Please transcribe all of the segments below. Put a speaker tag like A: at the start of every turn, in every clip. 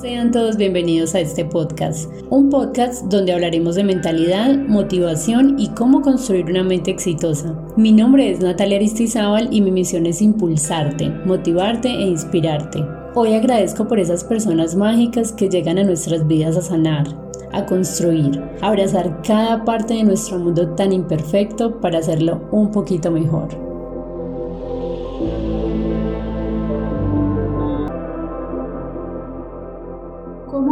A: Sean todos bienvenidos a este podcast, un podcast donde hablaremos de mentalidad, motivación y cómo construir una mente exitosa. Mi nombre es Natalia Aristizábal y mi misión es impulsarte, motivarte e inspirarte. Hoy agradezco por esas personas mágicas que llegan a nuestras vidas a sanar, a construir, a abrazar cada parte de nuestro mundo tan imperfecto para hacerlo un poquito mejor.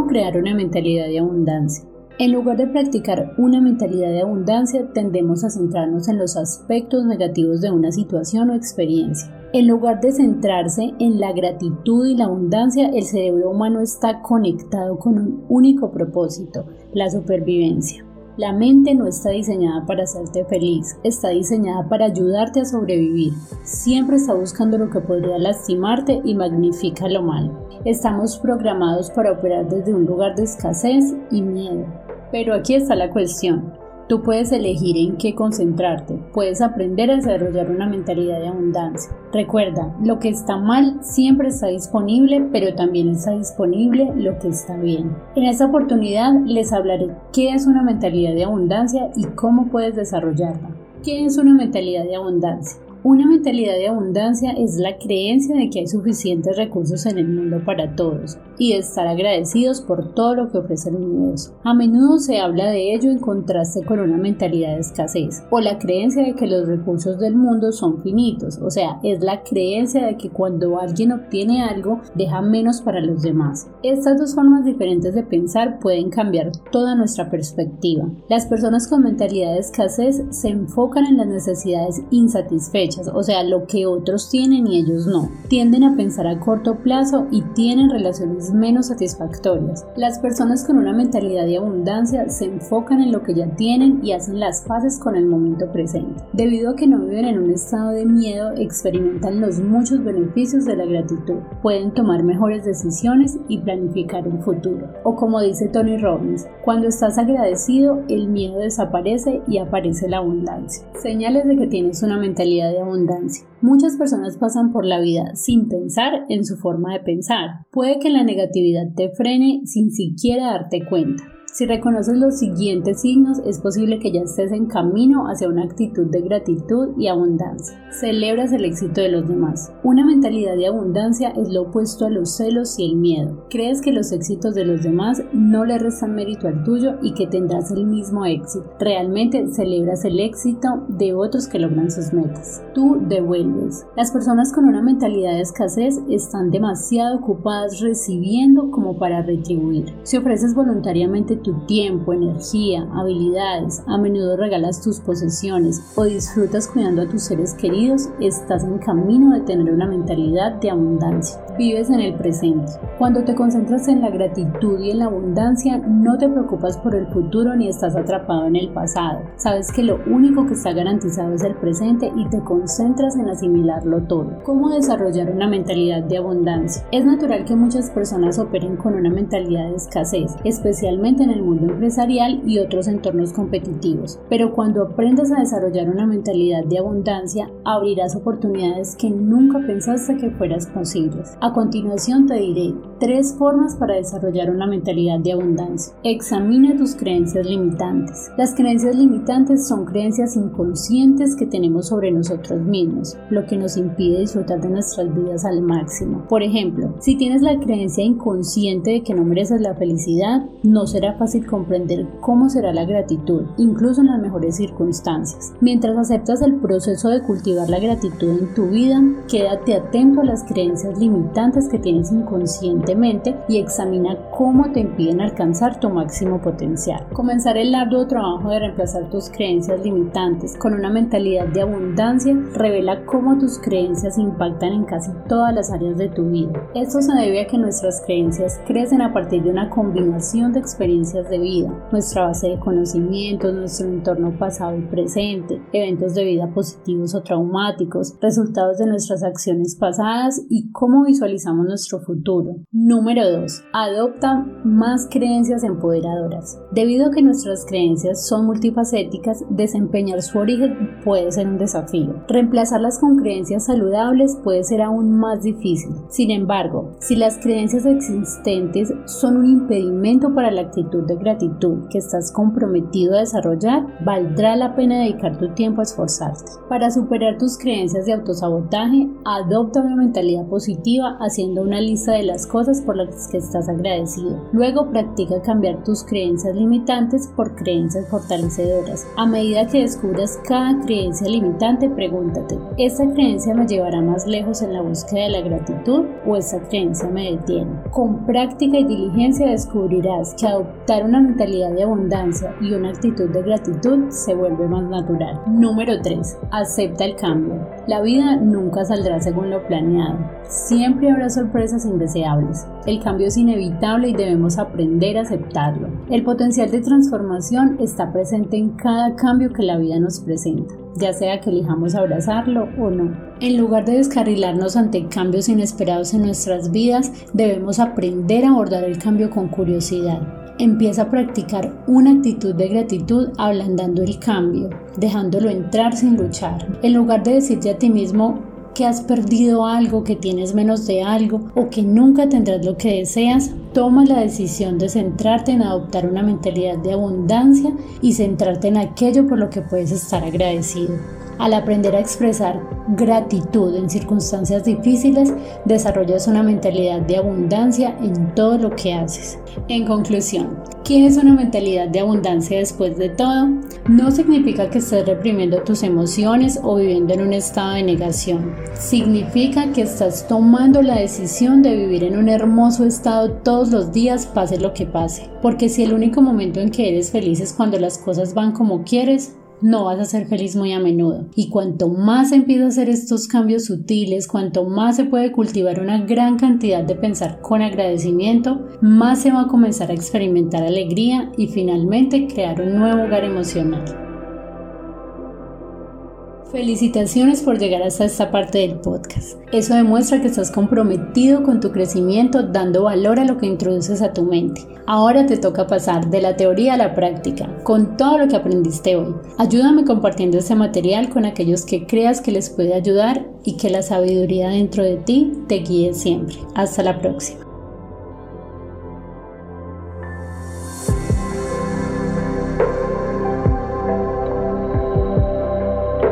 A: Crear una mentalidad de abundancia. En lugar de practicar una mentalidad de abundancia, tendemos a centrarnos en los aspectos negativos de una situación o experiencia. En lugar de centrarse en la gratitud y la abundancia, el cerebro humano está conectado con un único propósito, la supervivencia. La mente no está diseñada para hacerte feliz, está diseñada para ayudarte a sobrevivir. Siempre está buscando lo que podría lastimarte y magnifica lo malo. Estamos programados para operar desde un lugar de escasez y miedo. Pero aquí está la cuestión. Tú puedes elegir en qué concentrarte, puedes aprender a desarrollar una mentalidad de abundancia. Recuerda, lo que está mal siempre está disponible, pero también está disponible lo que está bien. En esta oportunidad les hablaré qué es una mentalidad de abundancia y cómo puedes desarrollarla. ¿Qué es una mentalidad de abundancia? Una mentalidad de abundancia es la creencia de que hay suficientes recursos en el mundo para todos y estar agradecidos por todo lo que ofrece el universo. A menudo se habla de ello en contraste con una mentalidad de escasez o la creencia de que los recursos del mundo son finitos, o sea, es la creencia de que cuando alguien obtiene algo deja menos para los demás. Estas dos formas diferentes de pensar pueden cambiar toda nuestra perspectiva. Las personas con mentalidad de escasez se enfocan en las necesidades insatisfechas o sea, lo que otros tienen y ellos no. Tienden a pensar a corto plazo y tienen relaciones menos satisfactorias. Las personas con una mentalidad de abundancia se enfocan en lo que ya tienen y hacen las paces con el momento presente. Debido a que no viven en un estado de miedo, experimentan los muchos beneficios de la gratitud. Pueden tomar mejores decisiones y planificar el futuro. O como dice Tony Robbins, cuando estás agradecido, el miedo desaparece y aparece la abundancia. Señales de que tienes una mentalidad de abundancia. Muchas personas pasan por la vida sin pensar en su forma de pensar. Puede que la negatividad te frene sin siquiera darte cuenta. Si reconoces los siguientes signos, es posible que ya estés en camino hacia una actitud de gratitud y abundancia. Celebras el éxito de los demás. Una mentalidad de abundancia es lo opuesto a los celos y el miedo. Crees que los éxitos de los demás no le restan mérito al tuyo y que tendrás el mismo éxito. Realmente celebras el éxito de otros que logran sus metas. Tú devuelves. Las personas con una mentalidad de escasez están demasiado ocupadas recibiendo como para retribuir. Si ofreces voluntariamente tu tiempo, energía, habilidades, a menudo regalas tus posesiones o disfrutas cuidando a tus seres queridos, estás en camino de tener una mentalidad de abundancia. Vives en el presente. Cuando te concentras en la gratitud y en la abundancia, no te preocupas por el futuro ni estás atrapado en el pasado. Sabes que lo único que está garantizado es el presente y te concentras en asimilarlo todo. ¿Cómo desarrollar una mentalidad de abundancia? Es natural que muchas personas operen con una mentalidad de escasez, especialmente en el mundo empresarial y otros entornos competitivos. Pero cuando aprendas a desarrollar una mentalidad de abundancia, abrirás oportunidades que nunca pensaste que fueras posibles. A continuación te diré tres formas para desarrollar una mentalidad de abundancia. Examina tus creencias limitantes. Las creencias limitantes son creencias inconscientes que tenemos sobre nosotros mismos, lo que nos impide disfrutar de nuestras vidas al máximo. Por ejemplo, si tienes la creencia inconsciente de que no mereces la felicidad, no será fácil comprender cómo será la gratitud, incluso en las mejores circunstancias. Mientras aceptas el proceso de cultivar la gratitud en tu vida, quédate atento a las creencias limitantes que tienes inconscientemente y examina cómo te impiden alcanzar tu máximo potencial. Comenzar el arduo trabajo de reemplazar tus creencias limitantes con una mentalidad de abundancia revela cómo tus creencias impactan en casi todas las áreas de tu vida. Esto se debe a que nuestras creencias crecen a partir de una combinación de experiencias experiencias de vida, nuestra base de conocimientos, nuestro entorno pasado y presente, eventos de vida positivos o traumáticos, resultados de nuestras acciones pasadas y cómo visualizamos nuestro futuro. Número 2. Adopta más creencias empoderadoras. Debido a que nuestras creencias son multifacéticas, desempeñar su origen puede ser un desafío. Reemplazarlas con creencias saludables puede ser aún más difícil. Sin embargo, si las creencias existentes son un impedimento para la actitud de gratitud que estás comprometido a desarrollar, valdrá la pena dedicar tu tiempo a esforzarte. Para superar tus creencias de autosabotaje, adopta una mentalidad positiva haciendo una lista de las cosas por las que estás agradecido. Luego practica cambiar tus creencias limitantes por creencias fortalecedoras. A medida que descubras cada creencia limitante, pregúntate, ¿esta creencia me llevará más lejos en la búsqueda de la gratitud o esta creencia me detiene? Con práctica y diligencia descubrirás que adoptar una mentalidad de abundancia y una actitud de gratitud se vuelve más natural. Número 3. Acepta el cambio. La vida nunca saldrá según lo planeado. Siempre habrá sorpresas indeseables. El cambio es inevitable y debemos aprender a aceptarlo. El potencial de transformación está presente en cada cambio que la vida nos presenta, ya sea que elijamos abrazarlo o no. En lugar de descarrilarnos ante cambios inesperados en nuestras vidas, debemos aprender a abordar el cambio con curiosidad. Empieza a practicar una actitud de gratitud ablandando el cambio, dejándolo entrar sin luchar. En lugar de decirte a ti mismo que has perdido algo, que tienes menos de algo o que nunca tendrás lo que deseas, toma la decisión de centrarte en adoptar una mentalidad de abundancia y centrarte en aquello por lo que puedes estar agradecido. Al aprender a expresar gratitud en circunstancias difíciles, desarrollas una mentalidad de abundancia en todo lo que haces. En conclusión, ¿qué es una mentalidad de abundancia después de todo? No significa que estés reprimiendo tus emociones o viviendo en un estado de negación. Significa que estás tomando la decisión de vivir en un hermoso estado todos los días, pase lo que pase. Porque si el único momento en que eres feliz es cuando las cosas van como quieres, no vas a ser feliz muy a menudo. Y cuanto más empiezo a hacer estos cambios sutiles, cuanto más se puede cultivar una gran cantidad de pensar con agradecimiento, más se va a comenzar a experimentar alegría y finalmente crear un nuevo hogar emocional. Felicitaciones por llegar hasta esta parte del podcast. Eso demuestra que estás comprometido con tu crecimiento dando valor a lo que introduces a tu mente. Ahora te toca pasar de la teoría a la práctica, con todo lo que aprendiste hoy. Ayúdame compartiendo este material con aquellos que creas que les puede ayudar y que la sabiduría dentro de ti te guíe siempre. Hasta la próxima.